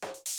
Bye.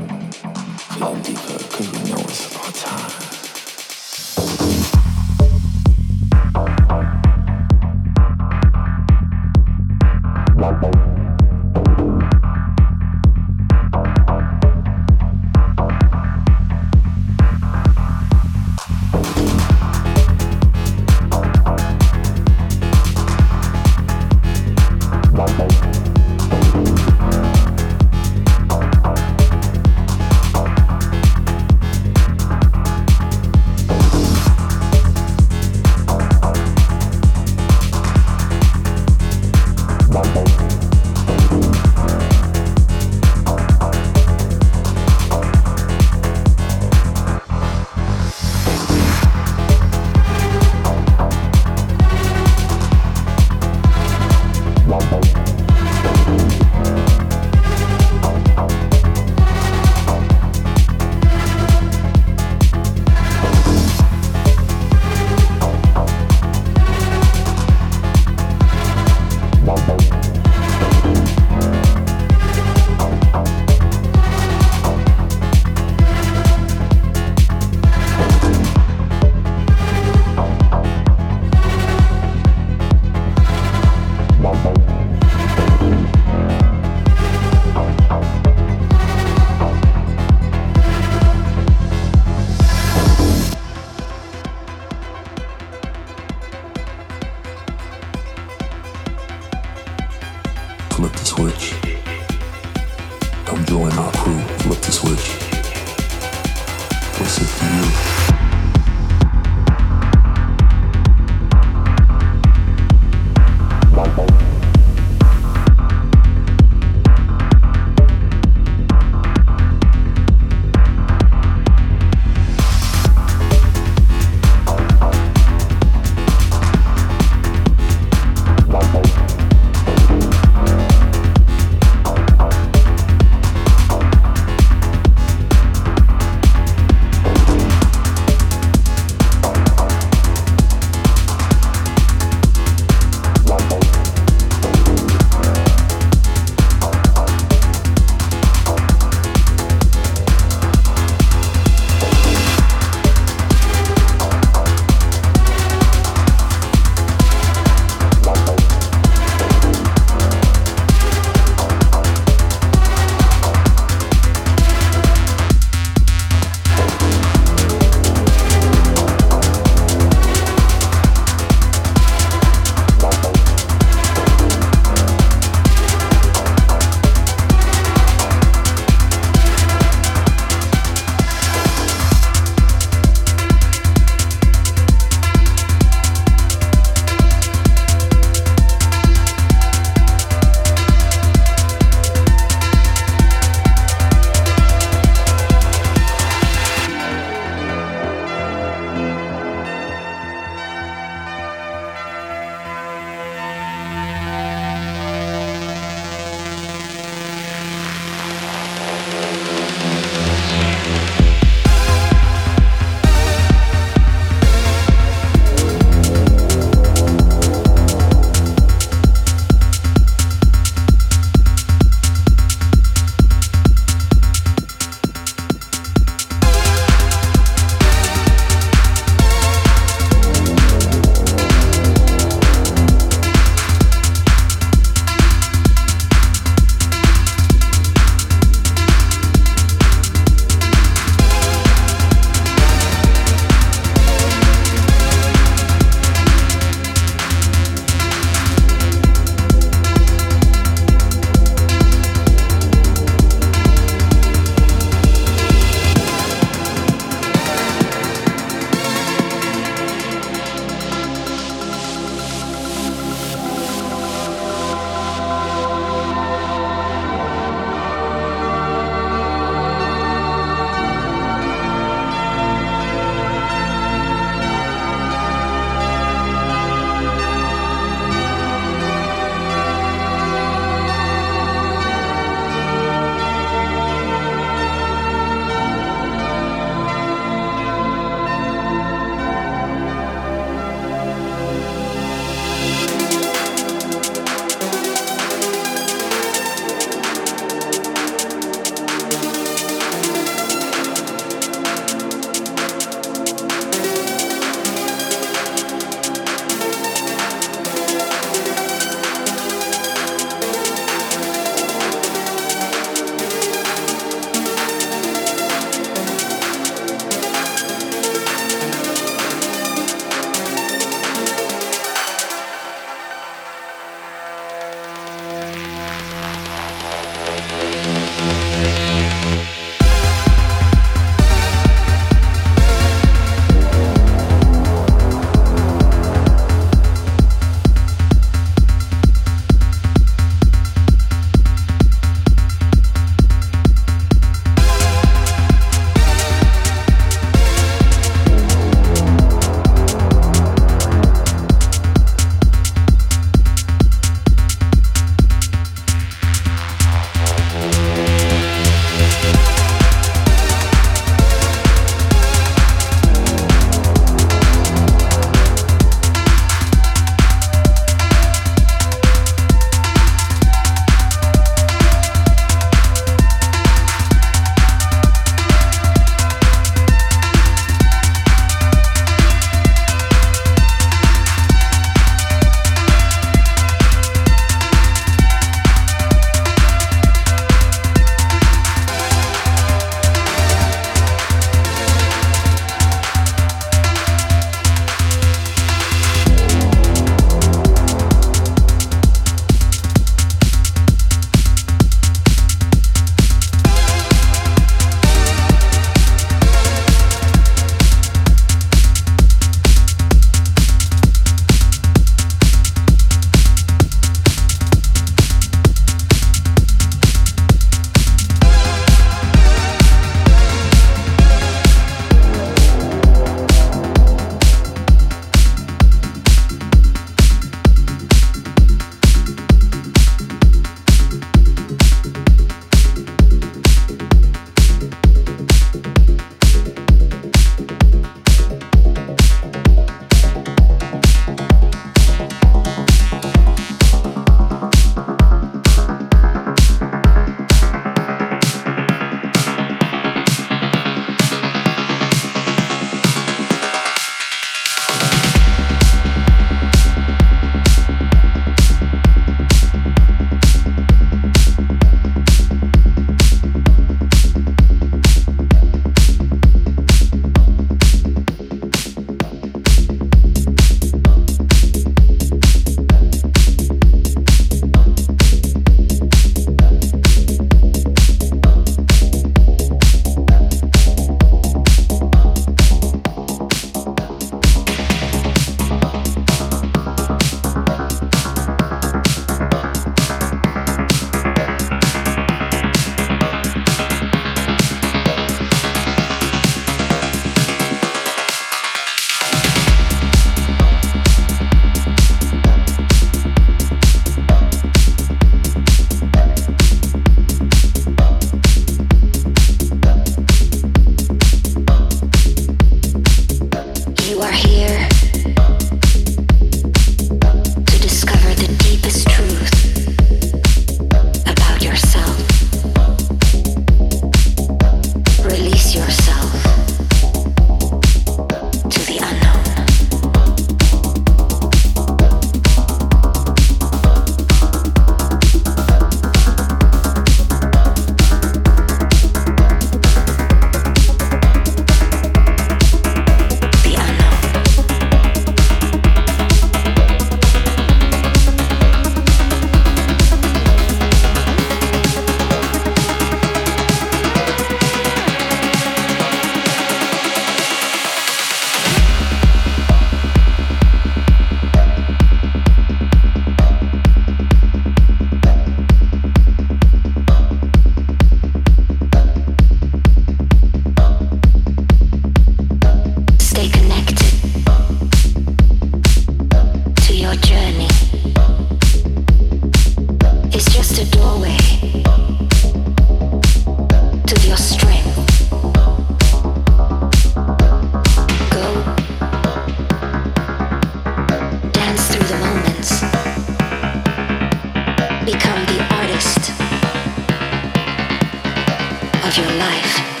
Life.